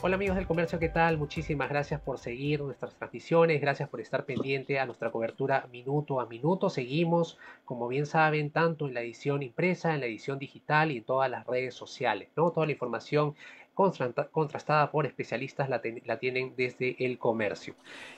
Hola amigos del comercio, ¿qué tal? Muchísimas gracias por seguir nuestras transmisiones, gracias por estar pendiente a nuestra cobertura minuto a minuto. Seguimos, como bien saben, tanto en la edición impresa, en la edición digital y en todas las redes sociales, ¿no? Toda la información contrastada por especialistas la, tienen desde el comercio.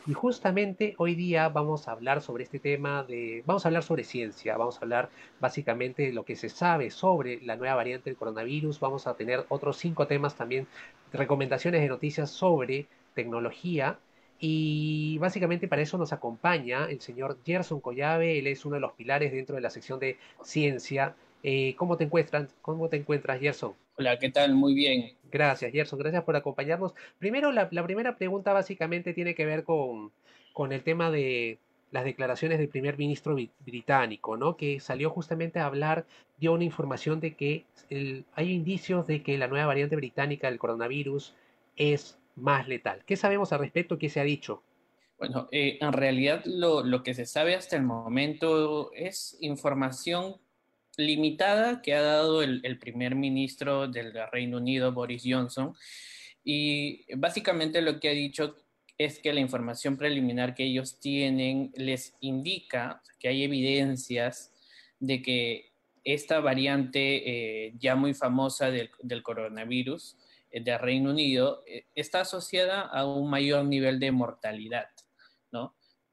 Y justamente hoy día vamos a hablar sobre este tema de, vamos a hablar sobre ciencia, vamos a hablar básicamente de lo que se sabe sobre la nueva variante del coronavirus, vamos a tener otros cinco temas también, recomendaciones de noticias sobre tecnología y básicamente para eso nos acompaña el señor Gerson Collave, él es uno de los pilares dentro de la sección de ciencia. Eh, ¿Cómo te encuentras? ¿Cómo te encuentras, Gerson? Hola, ¿qué tal? Muy bien. Gracias, Gerson. Gracias por acompañarnos. Primero, la, primera pregunta básicamente tiene que ver con, con, el tema de las declaraciones del primer ministro británico, ¿no? Que salió justamente a hablar, dio una información de que hay indicios de que la nueva variante británica del coronavirus es más letal. ¿Qué sabemos al respecto? ¿Qué se ha dicho? Bueno, eh, en realidad lo, lo que se sabe hasta el momento es información limitada que ha dado el, primer ministro del Reino Unido, Boris Johnson. Y básicamente lo que ha dicho es que la información preliminar que ellos tienen les indica que hay evidencias de que esta variante eh, ya muy famosa del, coronavirus eh, del Reino Unido eh, está asociada a un mayor nivel de mortalidad.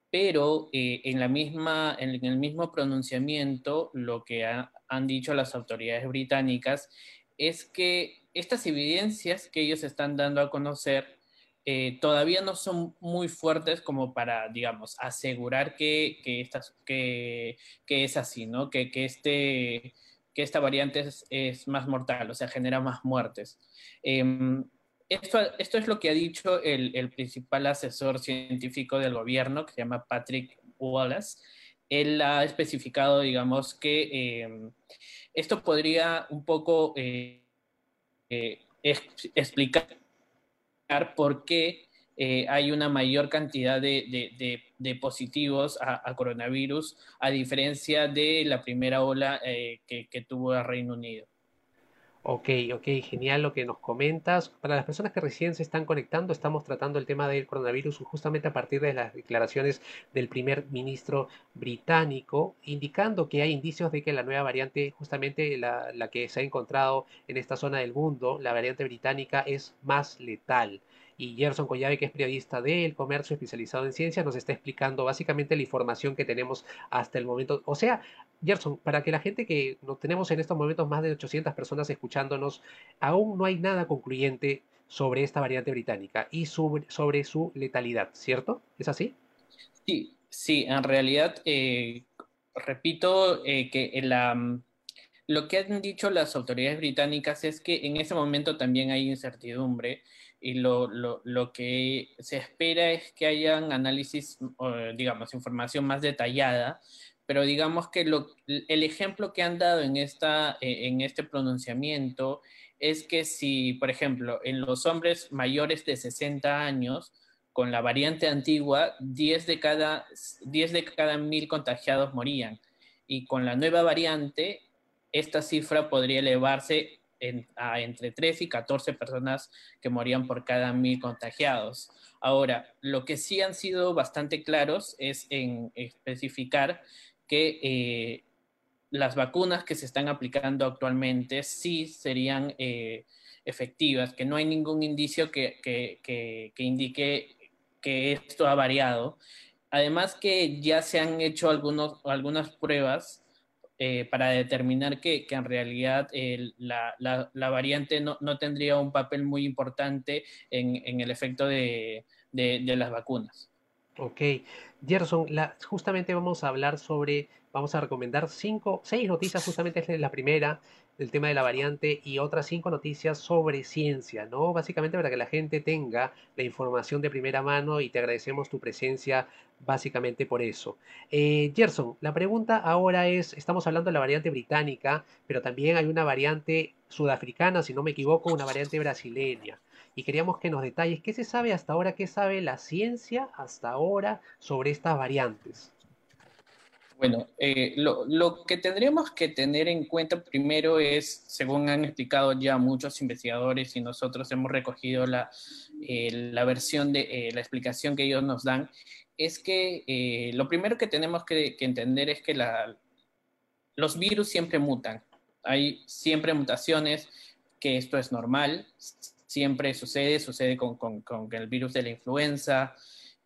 Pero eh, en, la misma, en el mismo pronunciamiento lo que han dicho las autoridades británicas es que estas evidencias que ellos están dando a conocer eh, todavía no son muy fuertes como para, digamos, asegurar que, que, es así, ¿no? Que, que, este, que esta variante es, más mortal, o sea, genera más muertes. Em, esto, es lo que ha dicho el, principal asesor científico del gobierno, que se llama Patrick Wallace. Él ha especificado, digamos, que em, esto podría un poco eh, eh, explicar por qué eh, hay una mayor cantidad de, positivos a, coronavirus, a diferencia de la primera ola que, que tuvo el Reino Unido. Ok, ok, genial lo que nos comentas. Para las personas que recién se están conectando, estamos tratando el tema del coronavirus justamente a partir de las declaraciones del primer ministro británico, indicando que hay indicios de que la nueva variante, justamente la, la que se ha encontrado en esta zona del mundo, la variante británica, es más letal y Gerson Collave, que es periodista del comercio especializado en ciencia, nos está explicando básicamente la información que tenemos hasta el momento. O sea, Gerson, para que la gente que nos tenemos en estos momentos más de 800 personas escuchándonos, aún no hay nada concluyente sobre esta variante británica y sobre, su letalidad, ¿cierto? ¿Es así? Sí, sí, en realidad, eh, repito eh, que lo que han dicho las autoridades británicas es que en ese momento también hay incertidumbre y lo, lo, lo, que se espera es que hayan análisis, digamos, información más detallada, pero digamos que lo, el ejemplo que han dado en, esta, eh, en este pronunciamiento es que si, por ejemplo, en los hombres mayores de 60 años, con la variante antigua, 10 de cada, 10 de cada mil contagiados morían. Y con la nueva variante, esta cifra podría elevarse a entre 3 y 14 personas que morían por cada mil contagiados. Ahora, lo que sí han sido bastante claros es en especificar que eh, las vacunas que se están aplicando actualmente sí serían eh, efectivas, que no hay ningún indicio que, que, indique que esto ha variado. Además que ya se han hecho algunos, algunas pruebas eh, para determinar que, en realidad la, la, variante no, no, tendría un papel muy importante en, en el efecto de, de, las vacunas. Ok, Gerson, justamente vamos a hablar sobre, vamos a recomendar cinco, seis noticias, justamente es la primera, del tema de la variante y otras cinco noticias sobre ciencia, ¿no? Básicamente para que la gente tenga la información de primera mano y te agradecemos tu presencia básicamente por eso. Eh, Gerson, la pregunta ahora es, estamos hablando de la variante británica, pero también hay una variante sudafricana, si no me equivoco, una variante brasileña. Y queríamos que nos detalles qué se sabe hasta ahora, qué sabe la ciencia hasta ahora sobre estas variantes. Bueno, eh, lo, que tendríamos que tener en cuenta primero es, según han explicado ya muchos investigadores y nosotros hemos recogido la, eh, versión de eh, la explicación que ellos nos dan, es que lo primero que tenemos que, entender es que los virus siempre mutan. Hay siempre mutaciones, que esto es normal, siempre sucede, sucede con, con el virus de la influenza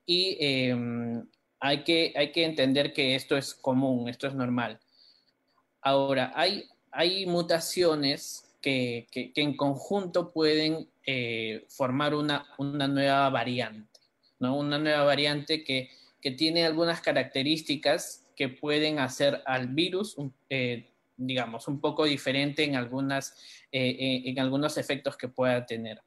y em, hay que, entender que esto es común, esto es normal. Ahora, hay, mutaciones que, en conjunto pueden eh, formar una, nueva variante. Una nueva variante que, tiene algunas características que pueden hacer al virus, eh, digamos, un poco diferente eh, en algunos efectos que pueda tener.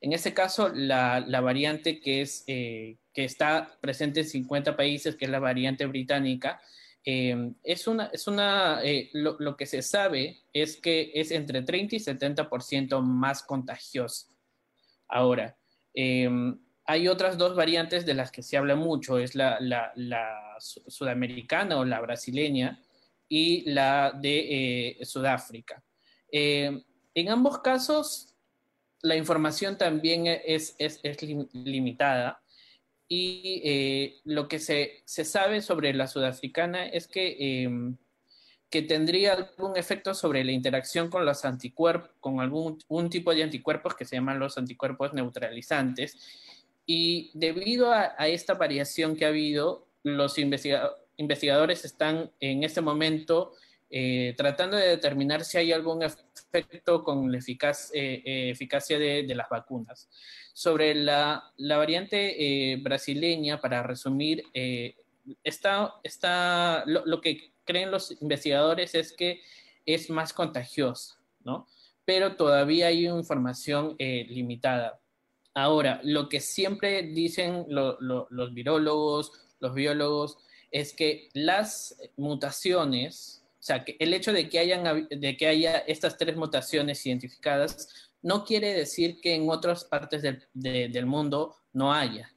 En este caso, la, variante que, es, eh, que está presente en 50 países, que es la variante británica, eh, es una, es una eh, lo, que se sabe es que es entre 30 y 70% más contagiosa. Ahora, hay otras dos variantes de las que se habla mucho, es la, sudamericana o la brasileña y la de Sudáfrica. en ambos casos, la información también es, es, limitada y eh, lo que se, sabe sobre la sudafricana es que, em, que tendría algún efecto sobre la interacción con los anticuerpos, con algún un tipo de anticuerpos que se llaman los anticuerpos neutralizantes. Y debido a, esta variación que ha habido, los investigadores están en este momento eh, tratando de determinar si hay algún efecto con la eh, eh, eficacia de, las vacunas. Sobre la, variante brasileña, para resumir, está, está, lo, que creen los investigadores es que es más contagiosa, ¿no? Pero todavía hay información limitada. Ahora, lo que siempre dicen los virólogos, los biólogos, es que las mutaciones o sea, que el hecho de que, hayan, de que haya estas tres mutaciones identificadas no quiere decir que en otras partes del, del mundo no haya.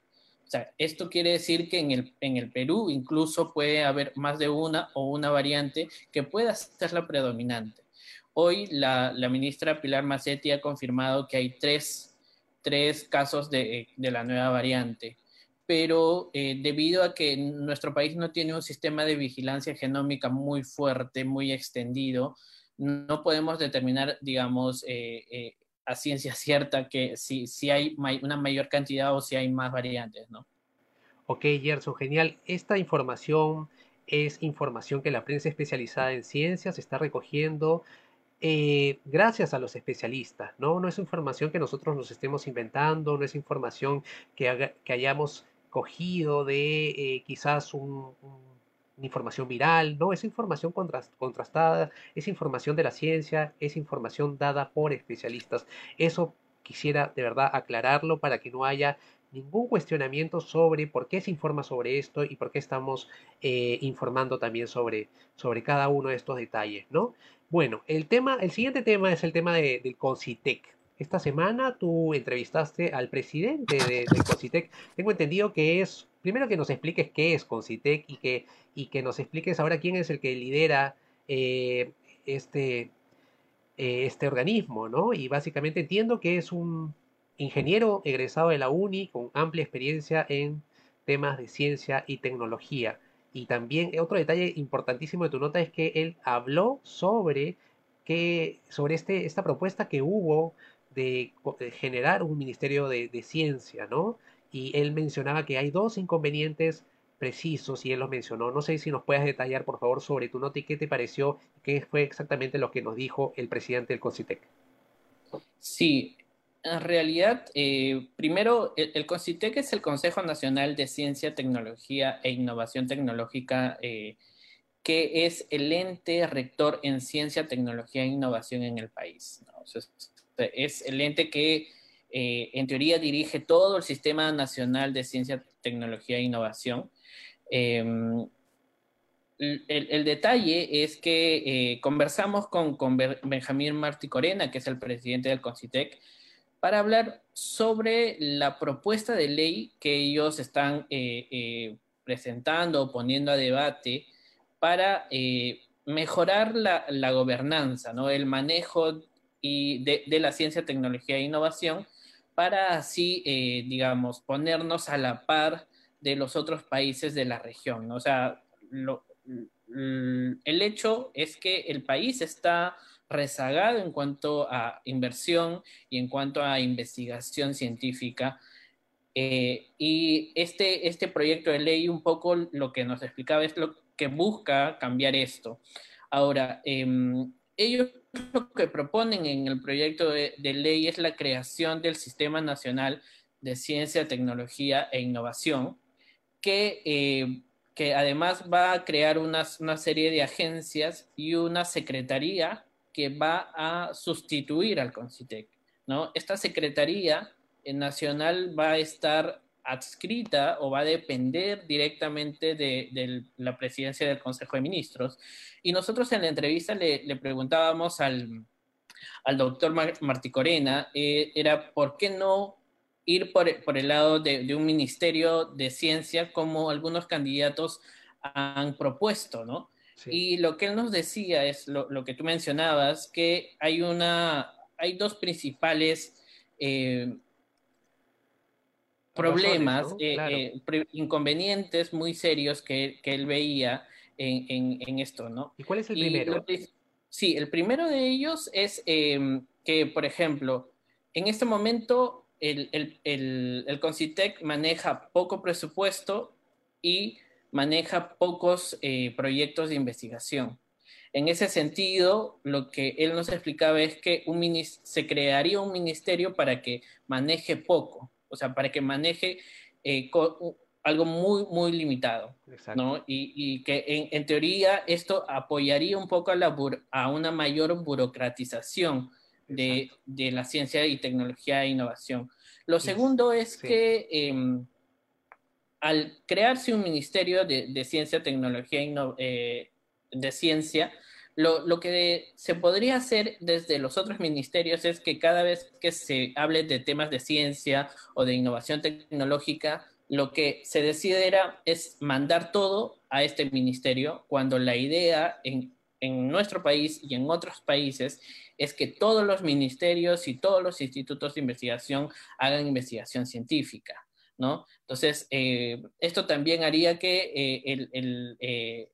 O sea, esto quiere decir que en el, en el Perú incluso puede haber más de una o una variante que pueda ser la predominante. Hoy la, la ministra Pilar Macetti ha confirmado que hay tres, tres casos de, de la nueva variante pero eh, debido a que nuestro país no tiene un sistema de vigilancia genómica muy fuerte, muy extendido, no podemos determinar, digamos, eh, eh, a ciencia cierta que si, si hay una mayor cantidad o si hay más variantes, ¿no? Ok, Gerson, genial. Esta información es información que la prensa especializada en ciencias está recogiendo gracias a los especialistas, ¿no? No es información que nosotros nos estemos inventando, no es información que, que hayamos cogido de eh, quizás una información viral, no, es información contrastada, es información de la ciencia, es información dada por especialistas. Eso quisiera de verdad aclararlo para que no haya ningún cuestionamiento sobre por qué se informa sobre esto y por qué estamos eh, informando también sobre, sobre cada uno de estos detalles, ¿no? Bueno, el tema, el siguiente tema es el tema de, del CONCITEC. Esta semana tú entrevistaste al presidente de, del Concitec. Tengo entendido que es, primero que nos expliques qué es Concitec y que, y que nos expliques ahora quién es el que lidera eh, este, eh, este organismo, ¿no? Y básicamente entiendo que es un ingeniero egresado de la UNI con amplia experiencia en temas de ciencia y tecnología. Y también otro detalle importantísimo de tu nota es que él habló sobre que sobre este, esta propuesta que hubo de, generar un ministerio de, ciencia, ¿no? Y él mencionaba que hay dos inconvenientes precisos y él los mencionó. No sé si nos puedes detallar, por favor, sobre tu nota y qué te pareció, qué fue exactamente lo que nos dijo el presidente del CONCITEC. Sí, en realidad, eh, primero, el, el, es el Consejo Nacional de Ciencia, Tecnología e Innovación Tecnológica eh, que es el ente rector en ciencia, tecnología e innovación en el país. es el ente que eh, en teoría dirige todo el Sistema Nacional de Ciencia, Tecnología e Innovación. Em, el, detalle es que eh, conversamos con, con Benjamín Martí Corena, que es el presidente del CONCITEC, para hablar sobre la propuesta de ley que ellos están eh, presentando o poniendo a debate para mejorar la, gobernanza, ¿no? el manejo de, la ciencia, tecnología e innovación para así, eh, digamos, ponernos a la par de los otros países de la región. O sea, el hecho es que el país está rezagado en cuanto a inversión y en cuanto a investigación científica. Eh, y este, este proyecto de ley un poco lo que nos explicaba es lo que busca cambiar esto. Ahora, em, ellos lo que proponen en el proyecto de, ley es la creación del Sistema Nacional de Ciencia, Tecnología e Innovación, que, eh, que además va a crear una, serie de agencias y una secretaría que va a sustituir al CONCITEC. ¿no? Esta secretaría nacional va a estar adscrita o va a depender directamente de, la presidencia del Consejo de Ministros. Y nosotros en la entrevista le, preguntábamos al, doctor Martí Corena, eh, era por qué no ir por, el lado de, un ministerio de ciencia como algunos candidatos han propuesto, ¿no? Y lo que él nos decía es lo, que tú mencionabas, que hay, una, hay dos principales eh, problemas, eh, eh, inconvenientes muy serios que, él veía en, esto, ¿no? ¿Y cuál es el primero? sí, el primero de ellos es em, que, por ejemplo, en este momento el, el, el, Concitec maneja poco presupuesto y maneja pocos eh, proyectos de investigación. En ese sentido, lo que él nos explicaba es que un se crearía un ministerio para que maneje poco, o sea, para que maneje eh, algo muy, muy limitado, ¿no? Y, que en, teoría esto apoyaría un poco a, la a una mayor burocratización de, de, la ciencia y tecnología e innovación. Lo segundo es que em, al crearse un ministerio de, de ciencia, tecnología e de ciencia, lo, que se podría hacer desde los otros ministerios es que cada vez que se hable de temas de ciencia o de innovación tecnológica, lo que se decidiera es mandar todo a este ministerio, cuando la idea en, nuestro país y en otros países es que todos los ministerios y todos los institutos de investigación hagan investigación científica, ¿no? Entonces, eh, esto también haría que eh, el, eh,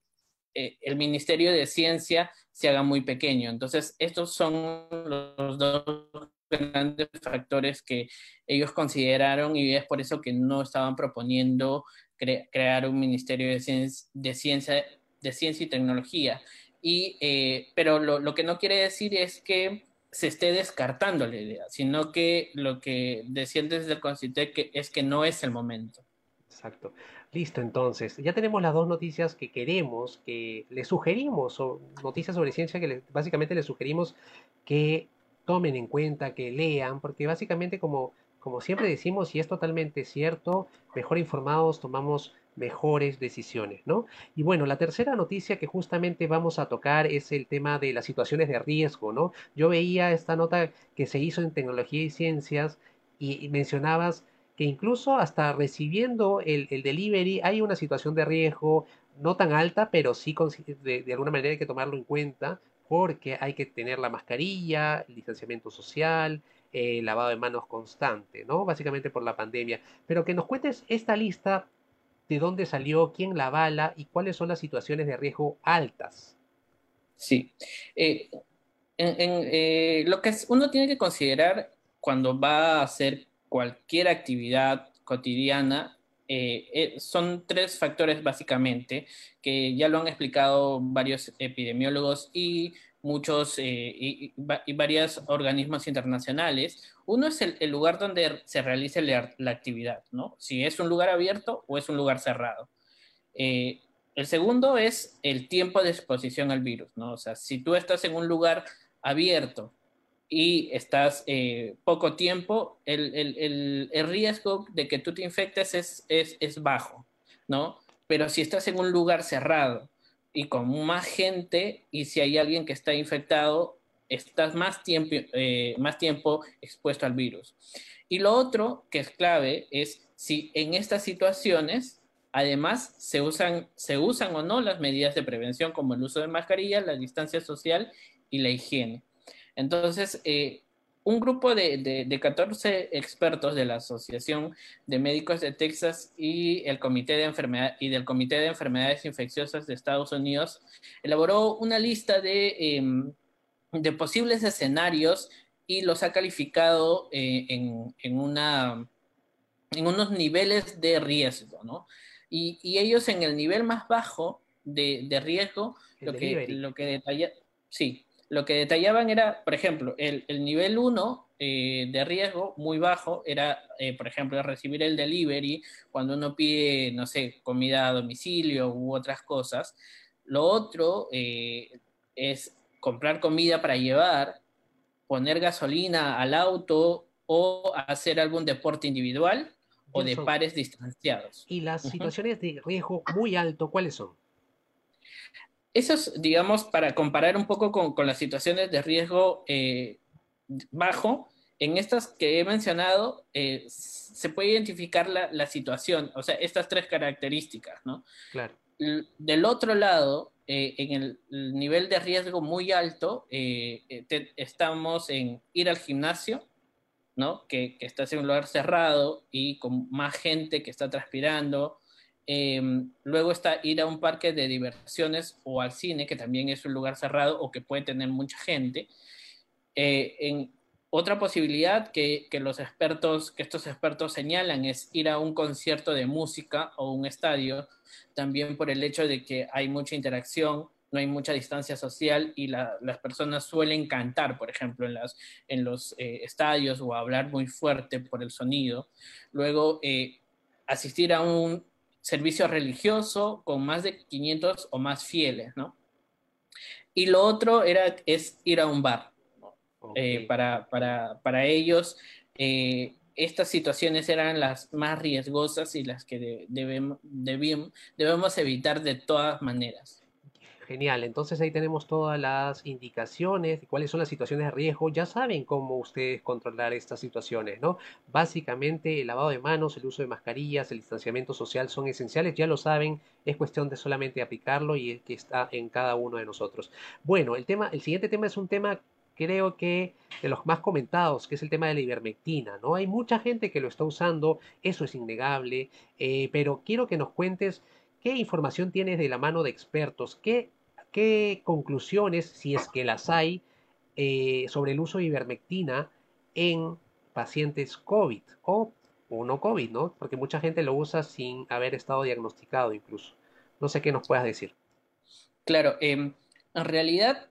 eh, el Ministerio de Ciencia se haga muy pequeño. Entonces, estos son los dos grandes factores que ellos consideraron y es por eso que no estaban proponiendo crear un Ministerio de, de, Ciencia, de Ciencia y Tecnología. Y, eh, pero lo, que no quiere decir es que se esté descartando la idea, sino que lo que decían desde el Concitec es que no es el momento. Exacto. Listo, entonces, ya tenemos las dos noticias que queremos, que les sugerimos, o noticias sobre ciencia que básicamente les sugerimos que tomen en cuenta, que lean, porque básicamente como, como siempre decimos, y es totalmente cierto, mejor informados tomamos mejores decisiones, ¿no? Y bueno, la tercera noticia que justamente vamos a tocar es el tema de las situaciones de riesgo, ¿no? Yo veía esta nota que se hizo en tecnología y ciencias y mencionabas que incluso hasta recibiendo el, delivery hay una situación de riesgo no tan alta, pero sí de, alguna manera hay que tomarlo en cuenta porque hay que tener la mascarilla, el distanciamiento social, el lavado de manos constante, ¿no? Básicamente por la pandemia. Pero que nos cuentes esta lista, de dónde salió, quién la avala y cuáles son las situaciones de riesgo altas. Sí. Eh, eh, lo que uno tiene que considerar cuando va a hacer cualquier actividad cotidiana, eh, eh, son tres factores básicamente que ya lo han explicado varios epidemiólogos y muchos eh, y, varios organismos internacionales. Uno es el, lugar donde se realice la, actividad, ¿no? Si es un lugar abierto o es un lugar cerrado. el segundo es el tiempo de exposición al virus, ¿no? O sea, si tú estás en un lugar abierto y estás eh, poco tiempo, el, el, el, riesgo de que tú te infectes es, es, es, bajo, ¿no? Pero si estás en un lugar cerrado y con más gente y si hay alguien que está infectado, estás más tiempo, eh, más tiempo expuesto al virus. Y lo otro que es clave es si en estas situaciones Además, se usan, se usan o no las medidas de prevención como el uso de mascarillas, la distancia social y la higiene. Entonces, eh, un grupo de, de, 14 expertos de la Asociación de Médicos de Texas y, el Comité de Enfermedad, y del Comité de Enfermedades Infecciosas de Estados Unidos elaboró una lista de, em, de posibles escenarios y los ha calificado eh, en, en, una, en unos niveles de riesgo, ¿no? Y, ellos en el nivel más bajo de, riesgo, lo que, lo, que sí, lo que detallaban era, por ejemplo, el, nivel 1 eh, de riesgo muy bajo era, eh, por ejemplo, recibir el delivery cuando uno pide, no sé, comida a domicilio u otras cosas. Lo otro eh, es comprar comida para llevar, poner gasolina al auto o hacer algún deporte individual o de pares distanciados. ¿Y las situaciones de riesgo muy alto, cuáles son? Esos, digamos, para comparar un poco con, las situaciones de riesgo eh, bajo, en estas que he mencionado, eh, se puede identificar la, situación, o sea, estas tres características, ¿no? Claro. Del otro lado, eh, en el, nivel de riesgo muy alto, estamos en ir al gimnasio, ¿no? Que, que, estás en un lugar cerrado y con más gente que está transpirando. Em, luego está ir a un parque de diversiones o al cine, que también es un lugar cerrado o que puede tener mucha gente. Eh, en otra posibilidad que, que, los expertos, que estos expertos señalan es ir a un concierto de música o un estadio, también por el hecho de que hay mucha interacción no hay mucha distancia social y las personas suelen cantar, por ejemplo, en, las, en los eh, estadios o hablar muy fuerte por el sonido. Luego, eh, asistir a un servicio religioso con más de 500 o más fieles, ¿no? Y lo otro era, es ir a un bar. Eh, para, para, para, ellos, estas situaciones eran las más riesgosas y las que debemos, debemos evitar de todas maneras. Genial, entonces ahí tenemos todas las indicaciones de cuáles son las situaciones de riesgo. Ya saben cómo ustedes controlar estas situaciones, ¿no? Básicamente el lavado de manos, el uso de mascarillas, el distanciamiento social son esenciales, ya lo saben, es cuestión de solamente aplicarlo y que está en cada uno de nosotros. Bueno, el tema, el siguiente tema es un tema creo que de los más comentados, que es el tema de la ivermectina, ¿no? Hay mucha gente que lo está usando, eso es innegable, eh, pero quiero que nos cuentes qué información tienes de la mano de expertos, qué ¿Qué conclusiones, si es que las hay, eh, sobre el uso de ivermectina en pacientes COVID o, no COVID, ¿no? Porque mucha gente lo usa sin haber estado diagnosticado incluso. No sé qué nos puedas decir. Claro, em, en realidad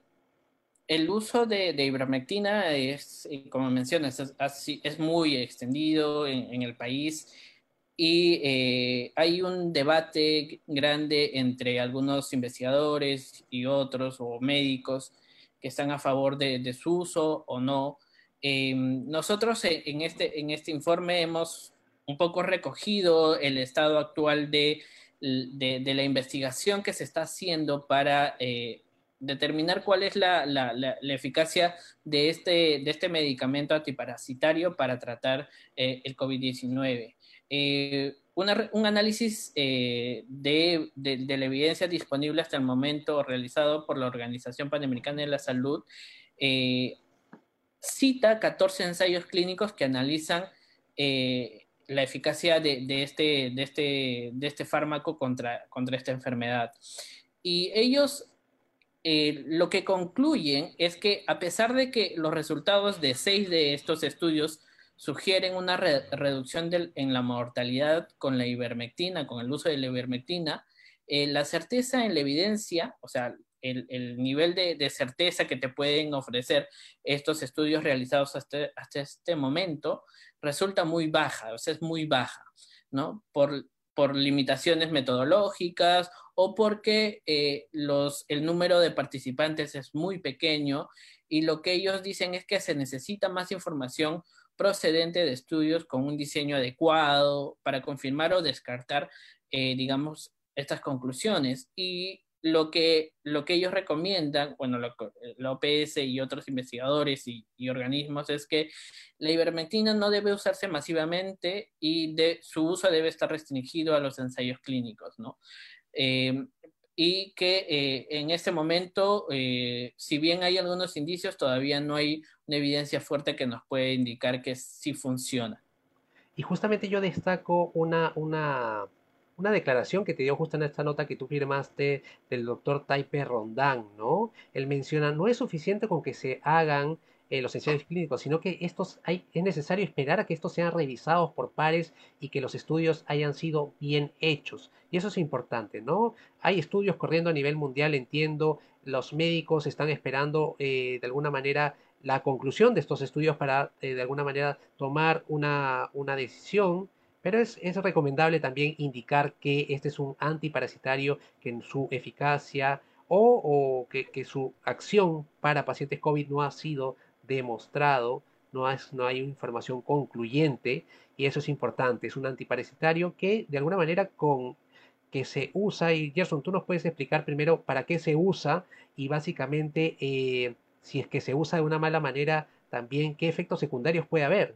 el uso de, ivermectina es, eh, como mencionas, es, muy extendido en el país y eh, hay un debate grande entre algunos investigadores y otros o médicos que están a favor de, su uso o no. Eh, nosotros en este, en este informe hemos un poco recogido el estado actual de, de, la investigación que se está haciendo para eh, determinar cuál es la, la, la, eficacia de este, de este medicamento antiparasitario para tratar el COVID-19. Eh, un análisis eh, de, la evidencia disponible hasta el momento realizado por la Organización Panamericana de la Salud eh, cita 14 ensayos clínicos que analizan la eficacia de, este, de, este, de este fármaco contra, contra esta enfermedad. Y ellos lo que concluyen es que a pesar de que los resultados de seis de estos estudios sugieren una reducción en la mortalidad con la ivermectina, con el uso de la ivermectina, eh, la certeza en la evidencia, o sea, el, nivel de, certeza que te pueden ofrecer estos estudios realizados hasta, hasta, este momento resulta muy baja, o sea, es muy baja, ¿no? Por, por limitaciones metodológicas o porque eh, los, el número de participantes es muy pequeño y lo que ellos dicen es que se necesita más información procedente de estudios con un diseño adecuado para confirmar o descartar, eh, digamos, estas conclusiones. Y lo que, lo que ellos recomiendan, bueno, la OPS y otros investigadores y, organismos, es que la ivermectina no debe usarse masivamente y de, su uso debe estar restringido a los ensayos clínicos, ¿no? Eh, y que eh, en este momento, eh, si bien hay algunos indicios, todavía no hay una evidencia fuerte que nos puede indicar que sí funciona. Y justamente yo destaco una, una una declaración que te dio justo en esta nota que tú firmaste del doctor Taipe Rondán, ¿no? Él menciona, no es suficiente con que se hagan eh, los ensayos clínicos, sino que estos hay, es necesario esperar a que estos sean revisados por pares y que los estudios hayan sido bien hechos. Y eso es importante, ¿no? Hay estudios corriendo a nivel mundial, entiendo, los médicos están esperando eh, de alguna manera la conclusión de estos estudios para eh, de alguna manera tomar una, una decisión pero es, recomendable también indicar que este es un antiparasitario que en su eficacia o, que, su acción para pacientes COVID no ha sido demostrado, no, no hay información concluyente y eso es importante. Es un antiparasitario que de alguna manera con que se usa y Gerson, tú nos puedes explicar primero para qué se usa y básicamente eh, si es que se usa de una mala manera también qué efectos secundarios puede haber.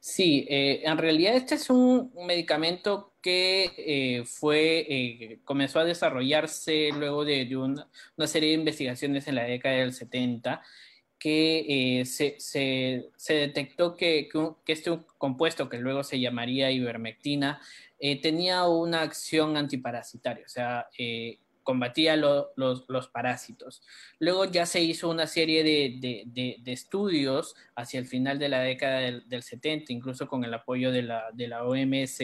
Sí, eh, en realidad este es un medicamento que eh, fue, eh, comenzó a desarrollarse luego de, una, serie de investigaciones en la década del 70 que se, detectó que, que, este compuesto, que luego se llamaría ivermectina, tenía una acción antiparasitaria, o sea, combatía los, parásitos. Luego ya se hizo una serie de, estudios hacia el final de la década del, 70, incluso con el apoyo de la, OMS,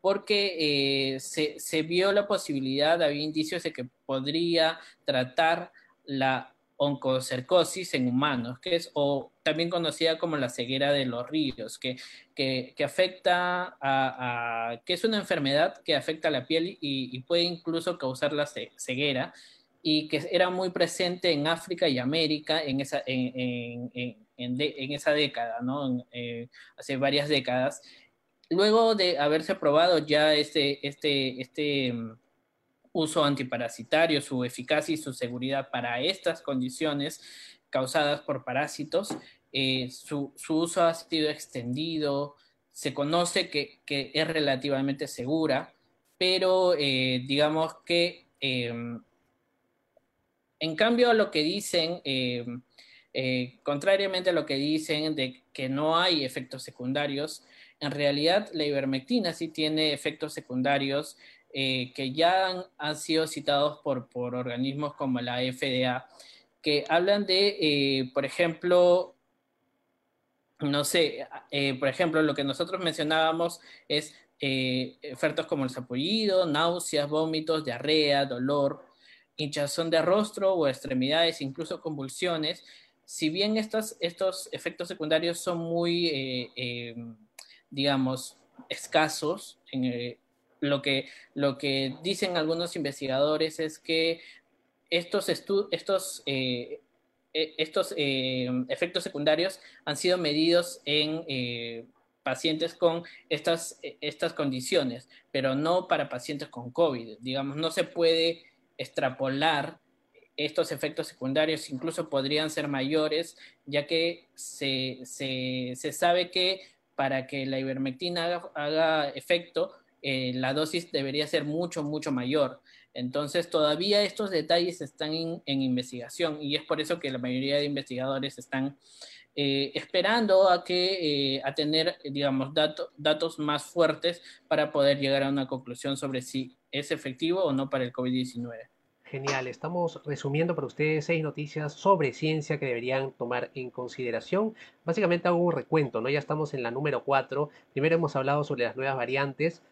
porque eh, se, se, vio la posibilidad, había indicios de que podría tratar la oncocercosis en humanos, que es o también conocida como la ceguera de los ríos, que, que, afecta a, que es una enfermedad que afecta a la piel y, puede incluso causar la ceguera y que era muy presente en África y América en esa, en, en, en esa década, ¿no? Eh, hace varias décadas. Luego de haberse probado ya este, este, este uso antiparasitario, su eficacia y su seguridad para estas condiciones causadas por parásitos. Eh, su, uso ha sido extendido, se conoce que, es relativamente segura, pero eh, digamos que em, en cambio lo que dicen, em, eh, contrariamente a lo que dicen de que no hay efectos secundarios, en realidad la ivermectina sí tiene efectos secundarios eh, que ya han, sido citados por, por, organismos como la FDA, que hablan de, eh, por ejemplo, no sé, eh, por ejemplo, lo que nosotros mencionábamos es efectos como el sapullido, náuseas, vómitos, diarrea, dolor, hinchazón de rostro o extremidades, incluso convulsiones. Si bien estos, estos efectos secundarios son muy, digamos, escasos, en, lo que, lo que dicen algunos investigadores es que estos, estos, eh, e, estos eh, efectos secundarios han sido medidos en eh, pacientes con estas, estas condiciones, pero no para pacientes con COVID. Digamos, no se puede extrapolar estos efectos secundarios, incluso podrían ser mayores, ya que se, sabe que para que la ivermectina haga efecto, eh, la dosis debería ser mucho, mucho mayor. Entonces, todavía estos detalles están en, investigación y es por eso que la mayoría de investigadores están eh, esperando a, que, eh, a tener, digamos, datos más fuertes para poder llegar a una conclusión sobre si es efectivo o no para el COVID-19. Genial, estamos resumiendo para ustedes seis noticias sobre ciencia que deberían tomar en consideración. Básicamente hago un recuento, ¿no? Ya estamos en la número cuatro. Primero hemos hablado sobre las nuevas variantes,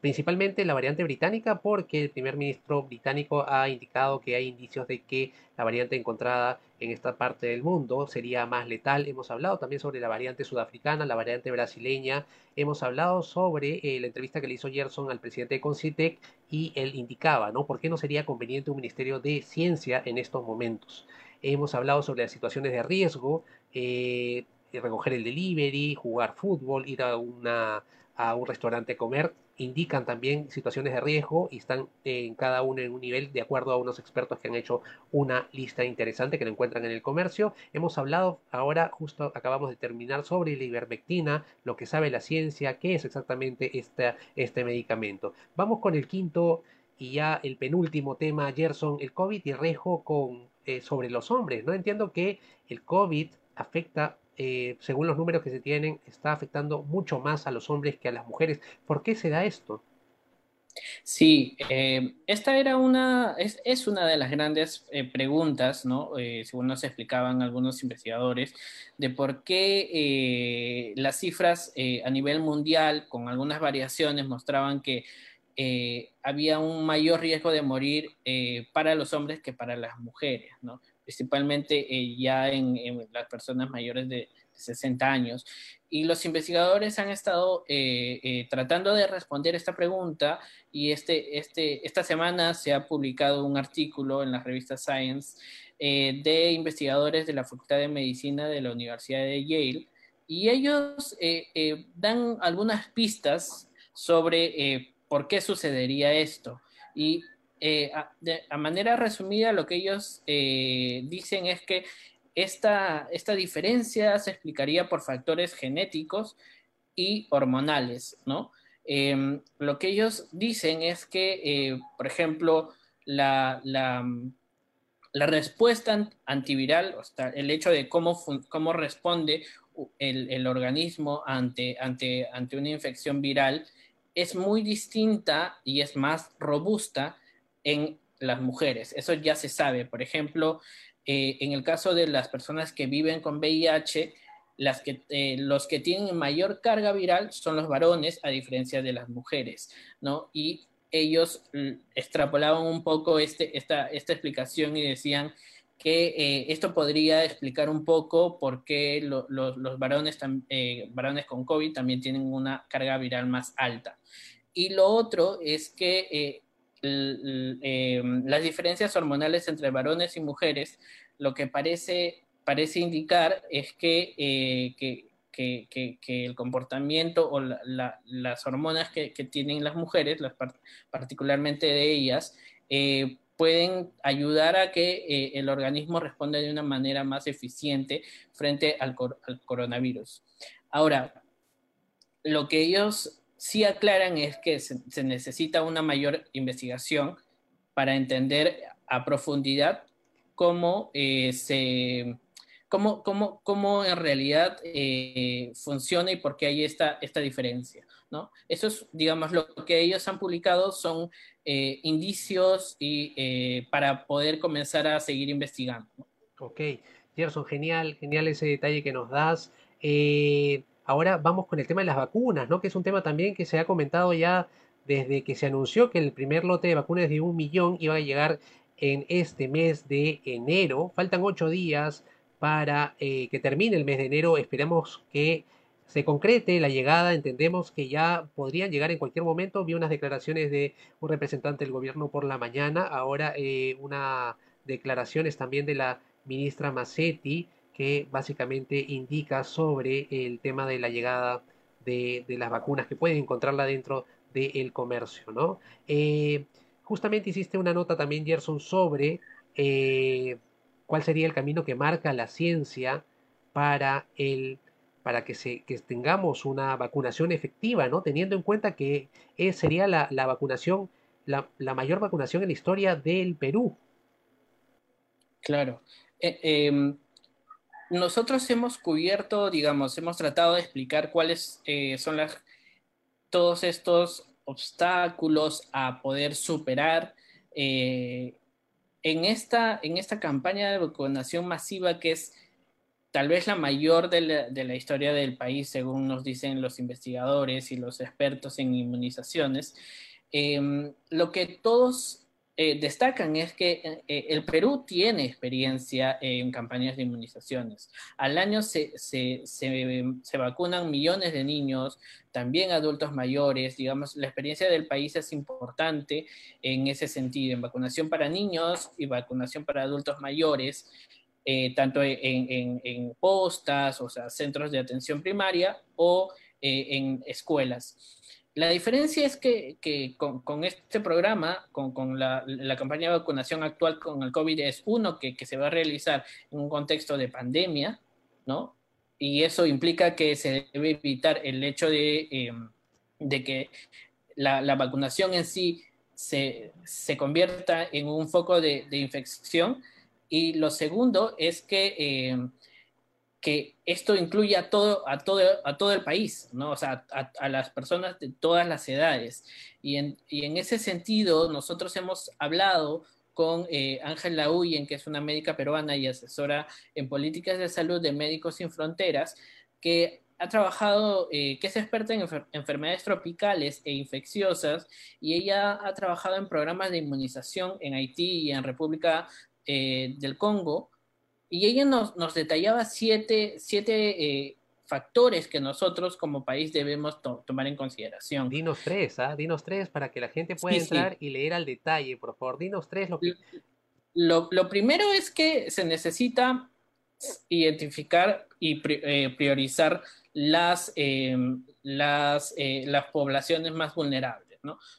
principalmente la variante británica, porque el primer ministro británico ha indicado que hay indicios de que la variante encontrada en esta parte del mundo sería más letal. Hemos hablado también sobre la variante sudafricana, la variante brasileña. Hemos hablado sobre eh, la entrevista que le hizo Gerson al presidente de Concitec y él indicaba, ¿no? ¿Por qué no sería conveniente un ministerio de ciencia en estos momentos? Hemos hablado sobre las situaciones de riesgo, eh, recoger el delivery, jugar fútbol, ir a, una, a un restaurante a comer indican también situaciones de riesgo y están en cada uno en un nivel de acuerdo a unos expertos que han hecho una lista interesante que lo encuentran en el comercio. Hemos hablado ahora, justo acabamos de terminar sobre la ivermectina, lo que sabe la ciencia, qué es exactamente este medicamento. Vamos con el quinto y ya el penúltimo tema, Gerson, el COVID y el riesgo con, eh, sobre los hombres. No entiendo que el COVID afecta eh, según los números que se tienen, está afectando mucho más a los hombres que a las mujeres. ¿Por qué se da esto? Sí, eh, esta era una, es, una de las grandes eh, preguntas, ¿no? según nos explicaban algunos investigadores, de por qué las cifras a nivel mundial, con algunas variaciones, mostraban que había un mayor riesgo de morir para los hombres que para las mujeres, ¿no? Principalmente eh, ya en, las personas mayores de 60 años. Y los investigadores han estado eh, eh, tratando de responder esta pregunta y este, este, esta semana se ha publicado un artículo en la revista Science de investigadores de la Facultad de Medicina de la Universidad de Yale y ellos dan algunas pistas sobre por qué sucedería esto. Y eh, a, manera resumida, lo que ellos eh, dicen es que esta, esta diferencia se explicaría por factores genéticos y hormonales, ¿no? Em, lo que ellos dicen es que, eh, por ejemplo, la, la, respuesta antiviral, o sea, el hecho de cómo, cómo responde el, el, organismo ante, ante, ante una infección viral, es muy distinta y es más robusta en las mujeres. Eso ya se sabe. Por ejemplo, eh, en el caso de las personas que viven con VIH, las que, eh, los que tienen mayor carga viral son los varones, a diferencia de las mujeres, ¿no? Y ellos mm, extrapolaban un poco este, esta, esta explicación y decían que eh, esto podría explicar un poco por qué los varones, varones con COVID también tienen una carga viral más alta. Y lo otro es que Em, las diferencias hormonales entre varones y mujeres, lo que parece, parece indicar es que, eh, que, el comportamiento o las hormonas que, tienen las mujeres, particularmente de ellas, eh, pueden ayudar a que eh, el organismo responda de una manera más eficiente frente al coronavirus. Ahora, lo que ellos sí aclaran es que se, necesita una mayor investigación para entender a profundidad cómo eh, se cómo, cómo, cómo, en realidad eh, funciona y por qué hay esta, esta diferencia. ¿no? Eso es, digamos, lo que ellos han publicado son eh, indicios y, para poder comenzar a seguir investigando. Ok, Gerson, genial, genial ese detalle que nos das. Ahora vamos con el tema de las vacunas, ¿no? Que es un tema también que se ha comentado ya desde que se anunció que el primer lote de vacunas de un millón iba a llegar en este mes de enero. Faltan ocho días para eh, que termine el mes de enero. Esperamos que se concrete la llegada. Entendemos que ya podrían llegar en cualquier momento. Vi unas declaraciones de un representante del gobierno por la mañana. Ahora eh, unas declaraciones también de la ministra Massetti que básicamente indica sobre el tema de la llegada de, las vacunas que pueden encontrarla dentro del comercio, ¿no? Eh, justamente hiciste una nota también, Gerson, sobre eh, cuál sería el camino que marca la ciencia para el para que, se, que tengamos una vacunación efectiva, ¿no? Teniendo en cuenta que sería la, vacunación, la, mayor vacunación en la historia del Perú. Claro. Eh, em, nosotros hemos cubierto, digamos, hemos tratado de explicar cuáles eh, son todos estos obstáculos a poder superar eh, en, esta, en esta campaña de vacunación masiva que es tal vez la mayor de la, historia del país, según nos dicen los investigadores y los expertos en inmunizaciones. Em, lo que todos eh, destacan es que eh, el Perú tiene experiencia en campañas de inmunizaciones. Al año se, se, se, vacunan millones de niños, también adultos mayores. Digamos, la experiencia del país es importante en ese sentido, en vacunación para niños y vacunación para adultos mayores. Eh, tanto en, en, postas, o sea, centros de atención primaria o en escuelas. La diferencia es que, con, este programa, con, la, campaña de vacunación actual con el COVID, es uno que, se va a realizar en un contexto de pandemia, ¿no? Y eso implica que se debe evitar el hecho de, em, que la, vacunación en sí se, convierta en un foco de, infección. Y lo segundo es que em, que esto incluye a todo, a todo, a todo el país, ¿no? O sea, a, las personas de todas las edades. Y en, y en ese sentido, nosotros hemos hablado con eh, Ángela Huyen, que es una médica peruana y asesora en políticas de salud de Médicos Sin Fronteras, que ha trabajado, eh, que es experta en enfermedades tropicales e infecciosas, y ella ha trabajado en programas de inmunización en Haití y en República eh, del Congo, y ella nos, nos detallaba siete, siete eh, factores que nosotros como país debemos tomar en consideración. Dinos tres, ¿ah? Dinos tres para que la gente pueda entrar y leer al detalle, por favor. Dinos tres lo que... Lo, lo primero es que se necesita identificar y eh, priorizar las, em, las, eh, las poblaciones más vulnerables.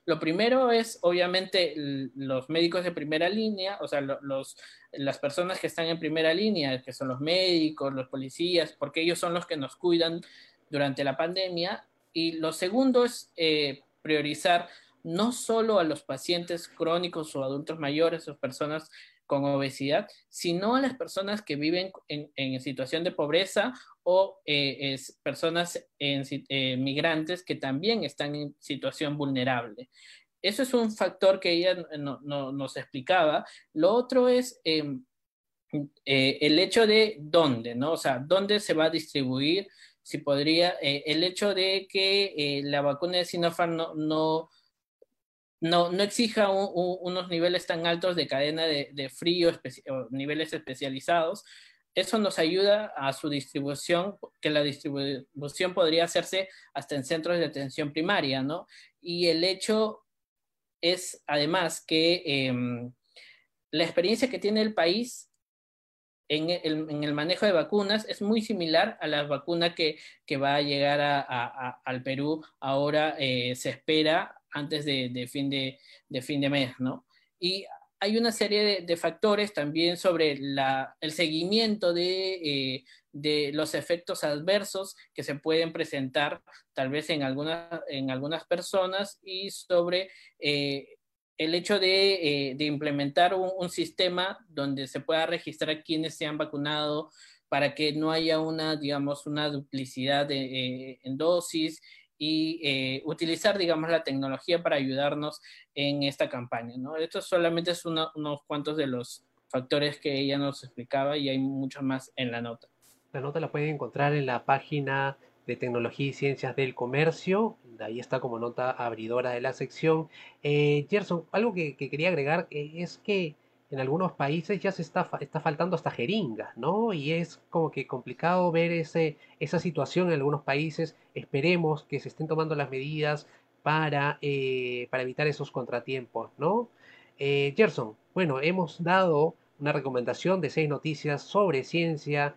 Lo primero es, obviamente, los médicos de primera línea, o sea, los, las personas que están en primera línea, que son los médicos, los policías, porque ellos son los que nos cuidan durante la pandemia. Y lo segundo es eh, priorizar no solo a los pacientes crónicos o adultos mayores o personas con obesidad, sino a las personas que viven en, situación de pobreza o eh, personas en, eh, migrantes que también están en situación vulnerable. Eso es un factor que ella no, nos explicaba. Lo otro es em, eh, el hecho de dónde, ¿no? O sea, dónde se va a distribuir, si podría, el hecho de que la vacuna de Sinopharm no no, no exija unos niveles tan altos de cadena de, frío, niveles especializados. Eso nos ayuda a su distribución, que la distribución podría hacerse hasta en centros de atención primaria, ¿no? Y el hecho es, además, que em, la experiencia que tiene el país en el, manejo de vacunas es muy similar a la vacuna que, va a llegar al Perú. Ahora eh, se espera antes de, fin, de, fin de mes, ¿no? Y hay una serie de, factores también sobre el seguimiento eh, de, los efectos adversos que se pueden presentar tal vez en, en algunas personas y sobre eh, el hecho de, eh, implementar un, sistema donde se pueda registrar quienes se han vacunado para que no haya una, digamos, una duplicidad en dosis y eh, utilizar, digamos, la tecnología para ayudarnos en esta campaña, ¿no? Esto solamente es unos cuantos de los factores que ella nos explicaba y hay muchos más en la nota. La nota la pueden encontrar en la página de Tecnología y Ciencias del Comercio. Ahí está como nota abridora de la sección. Eh, Gerson, algo que, quería agregar eh, es que en algunos países ya se está, está faltando hasta jeringas, ¿no? Y es como que complicado ver ese, esa situación en algunos países. Esperemos que se estén tomando las medidas para, eh, para evitar esos contratiempos, ¿no? Eh, Gerson, bueno, hemos dado una recomendación de seis noticias sobre ciencia,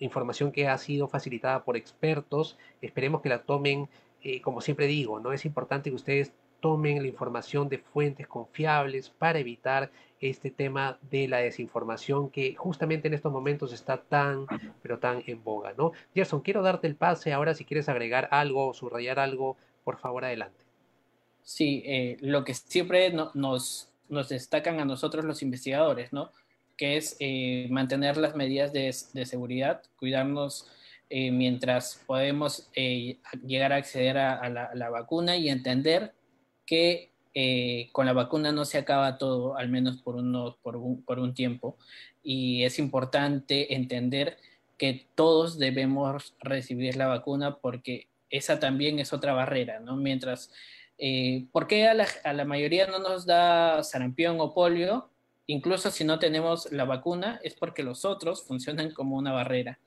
información que ha sido facilitada por expertos. Esperemos que la tomen, eh, como siempre digo, ¿no? Es importante que ustedes tomen la información de fuentes confiables para evitar este tema de la desinformación que justamente en estos momentos está tan, pero tan en boga, ¿no? Gerson, quiero darte el pase ahora si quieres agregar algo o subrayar algo, por favor, adelante. Sí, eh, lo que siempre nos, nos destacan a nosotros los investigadores, ¿no? Que es eh, mantener las medidas de, seguridad, cuidarnos eh, mientras podemos llegar a acceder a, la, a, la, vacuna y entender que eh, con la vacuna no se acaba todo, al menos por, por, un, por un tiempo. Y es importante entender que todos debemos recibir la vacuna porque esa también es otra barrera, ¿no? Mientras Eh, ¿Por qué a la, a la mayoría no nos da sarampión o polio? Incluso si no tenemos la vacuna, es porque los otros funcionan como una barrera.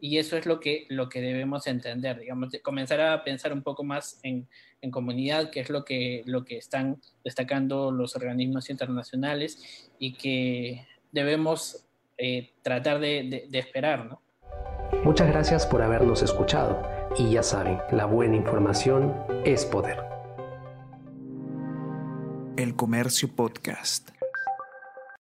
Y eso es lo que, lo que debemos entender, digamos, comenzar a pensar un poco más en, en comunidad, que es lo que, lo que están destacando los organismos internacionales y que debemos eh, tratar de, de, de esperar, ¿no? Muchas gracias por habernos escuchado y ya saben, la buena información es poder. El Comercio Podcast.